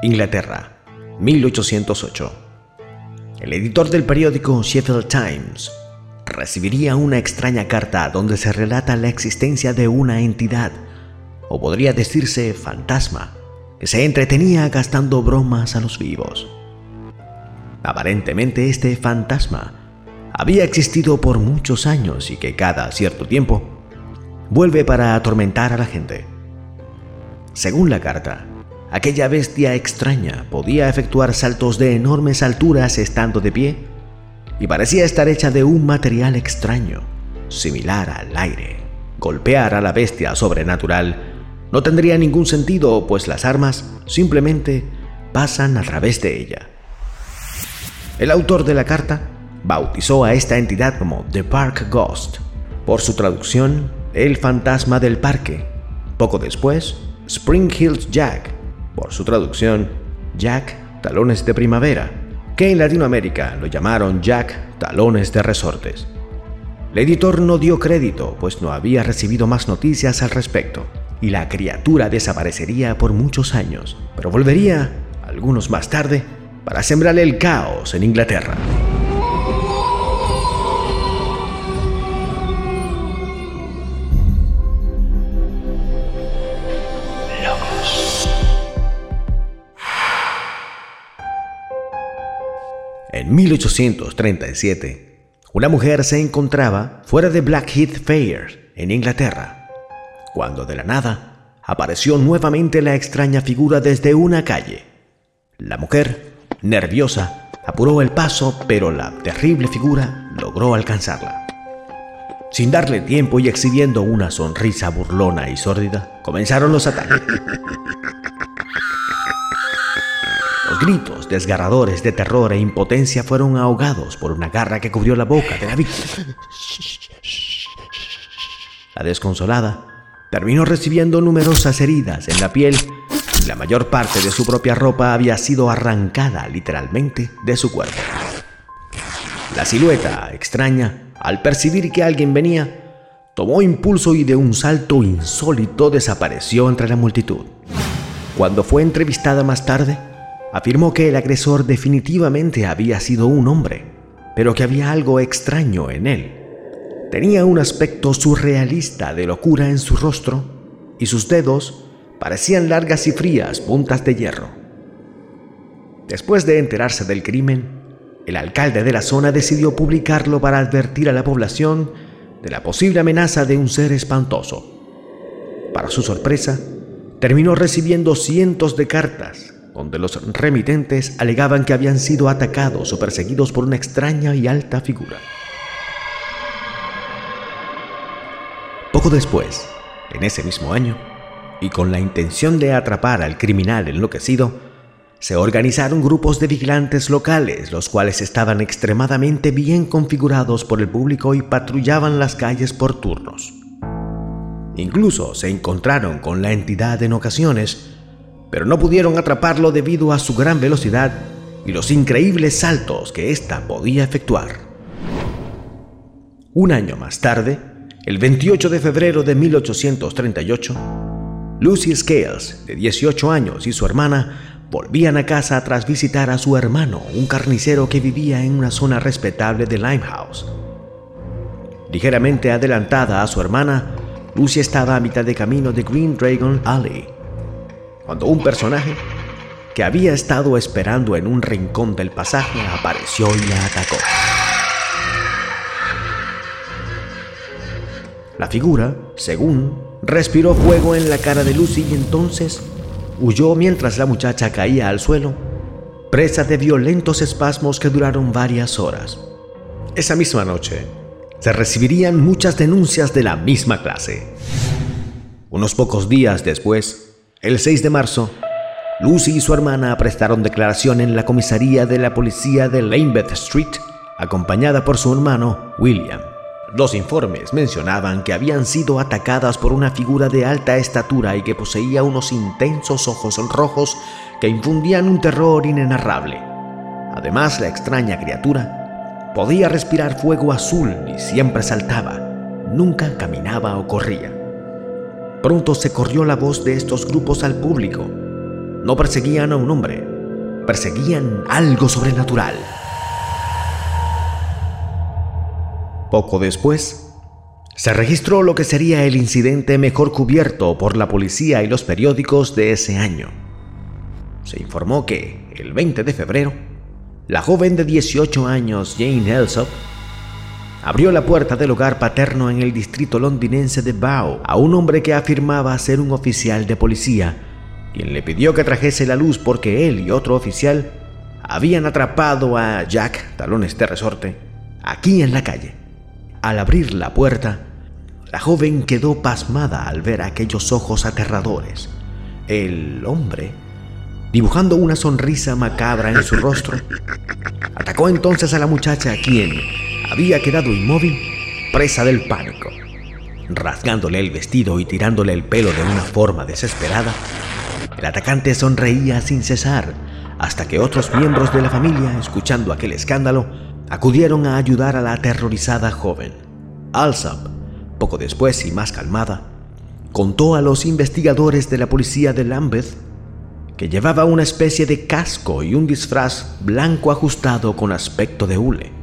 Inglaterra, 1808. El editor del periódico Sheffield Times recibiría una extraña carta donde se relata la existencia de una entidad, o podría decirse fantasma, que se entretenía gastando bromas a los vivos. Aparentemente este fantasma había existido por muchos años y que cada cierto tiempo vuelve para atormentar a la gente. Según la carta, aquella bestia extraña podía efectuar saltos de enormes alturas estando de pie y parecía estar hecha de un material extraño, similar al aire. Golpear a la bestia sobrenatural no tendría ningún sentido, pues las armas simplemente pasan a través de ella. El autor de la carta bautizó a esta entidad como The Park Ghost, por su traducción, el fantasma del parque. Poco después, Spring Hills Jack, por su traducción, Jack Talones de Primavera, que en Latinoamérica lo llamaron Jack Talones de Resortes. El editor no dio crédito, pues no había recibido más noticias al respecto, y la criatura desaparecería por muchos años, pero volvería, algunos más tarde, para sembrarle el caos en Inglaterra. En 1837, una mujer se encontraba fuera de Blackheath Fair, en Inglaterra, cuando de la nada apareció nuevamente la extraña figura desde una calle. La mujer, nerviosa, apuró el paso, pero la terrible figura logró alcanzarla. Sin darle tiempo y exhibiendo una sonrisa burlona y sórdida, comenzaron los ataques. Gritos desgarradores de terror e impotencia fueron ahogados por una garra que cubrió la boca de la víctima. La desconsolada terminó recibiendo numerosas heridas en la piel y la mayor parte de su propia ropa había sido arrancada literalmente de su cuerpo. La silueta extraña, al percibir que alguien venía, tomó impulso y de un salto insólito desapareció entre la multitud. Cuando fue entrevistada más tarde, afirmó que el agresor definitivamente había sido un hombre, pero que había algo extraño en él. Tenía un aspecto surrealista de locura en su rostro y sus dedos parecían largas y frías puntas de hierro. Después de enterarse del crimen, el alcalde de la zona decidió publicarlo para advertir a la población de la posible amenaza de un ser espantoso. Para su sorpresa, terminó recibiendo cientos de cartas donde los remitentes alegaban que habían sido atacados o perseguidos por una extraña y alta figura. Poco después, en ese mismo año, y con la intención de atrapar al criminal enloquecido, se organizaron grupos de vigilantes locales, los cuales estaban extremadamente bien configurados por el público y patrullaban las calles por turnos. Incluso se encontraron con la entidad en ocasiones pero no pudieron atraparlo debido a su gran velocidad y los increíbles saltos que ésta podía efectuar. Un año más tarde, el 28 de febrero de 1838, Lucy Scales, de 18 años, y su hermana volvían a casa tras visitar a su hermano, un carnicero que vivía en una zona respetable de Limehouse. Ligeramente adelantada a su hermana, Lucy estaba a mitad de camino de Green Dragon Alley cuando un personaje que había estado esperando en un rincón del pasaje apareció y la atacó. La figura, según, respiró fuego en la cara de Lucy y entonces huyó mientras la muchacha caía al suelo, presa de violentos espasmos que duraron varias horas. Esa misma noche, se recibirían muchas denuncias de la misma clase. Unos pocos días después, el 6 de marzo, Lucy y su hermana prestaron declaración en la comisaría de la policía de Lambeth Street, acompañada por su hermano William. Los informes mencionaban que habían sido atacadas por una figura de alta estatura y que poseía unos intensos ojos rojos que infundían un terror inenarrable. Además, la extraña criatura podía respirar fuego azul y siempre saltaba, nunca caminaba o corría. Pronto se corrió la voz de estos grupos al público, no perseguían a un hombre, perseguían algo sobrenatural. Poco después, se registró lo que sería el incidente mejor cubierto por la policía y los periódicos de ese año. Se informó que, el 20 de febrero, la joven de 18 años Jane Elsop abrió la puerta del hogar paterno en el distrito londinense de Bow a un hombre que afirmaba ser un oficial de policía, quien le pidió que trajese la luz porque él y otro oficial habían atrapado a Jack, talones de resorte, aquí en la calle. Al abrir la puerta, la joven quedó pasmada al ver aquellos ojos aterradores. El hombre, dibujando una sonrisa macabra en su rostro, atacó entonces a la muchacha quien, había quedado inmóvil, presa del pánico. Rasgándole el vestido y tirándole el pelo de una forma desesperada, el atacante sonreía sin cesar hasta que otros miembros de la familia, escuchando aquel escándalo, acudieron a ayudar a la aterrorizada joven. Alsop, poco después y más calmada, contó a los investigadores de la policía de Lambeth que llevaba una especie de casco y un disfraz blanco ajustado con aspecto de hule.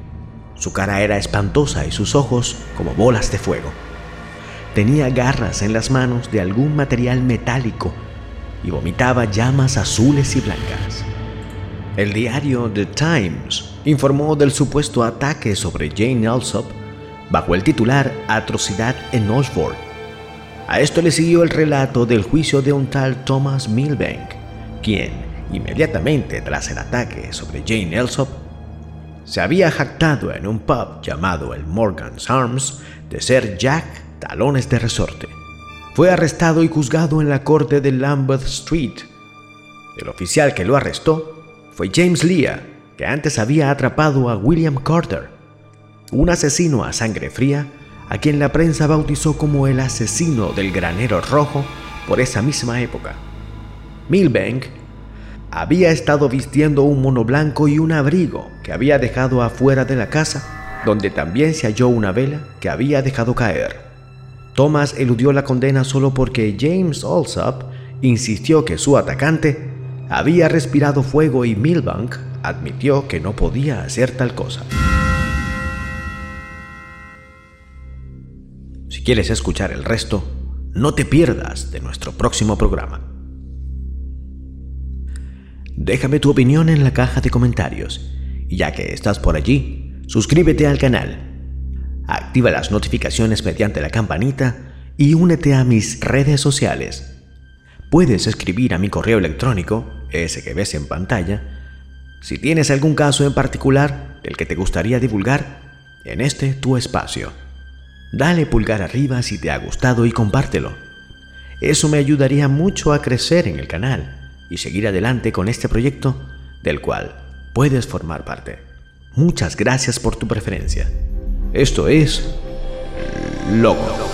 Su cara era espantosa y sus ojos como bolas de fuego. Tenía garras en las manos de algún material metálico y vomitaba llamas azules y blancas. El diario The Times informó del supuesto ataque sobre Jane Alsop bajo el titular Atrocidad en Oxford. A esto le siguió el relato del juicio de un tal Thomas Milbank, quien, inmediatamente tras el ataque sobre Jane Alsop, se había jactado en un pub llamado el Morgan's Arms de ser Jack Talones de Resorte. Fue arrestado y juzgado en la corte de Lambeth Street. El oficial que lo arrestó fue James Leah, que antes había atrapado a William Carter, un asesino a sangre fría a quien la prensa bautizó como el asesino del granero rojo por esa misma época. Milbank había estado vistiendo un mono blanco y un abrigo que había dejado afuera de la casa, donde también se halló una vela que había dejado caer. Thomas eludió la condena solo porque James Alsop insistió que su atacante había respirado fuego y Milbank admitió que no podía hacer tal cosa. Si quieres escuchar el resto, no te pierdas de nuestro próximo programa. Déjame tu opinión en la caja de comentarios. Y ya que estás por allí, suscríbete al canal. Activa las notificaciones mediante la campanita y únete a mis redes sociales. Puedes escribir a mi correo electrónico, ese que ves en pantalla, si tienes algún caso en particular el que te gustaría divulgar en este tu espacio. Dale pulgar arriba si te ha gustado y compártelo. Eso me ayudaría mucho a crecer en el canal y seguir adelante con este proyecto del cual puedes formar parte. Muchas gracias por tu preferencia. Esto es Logo.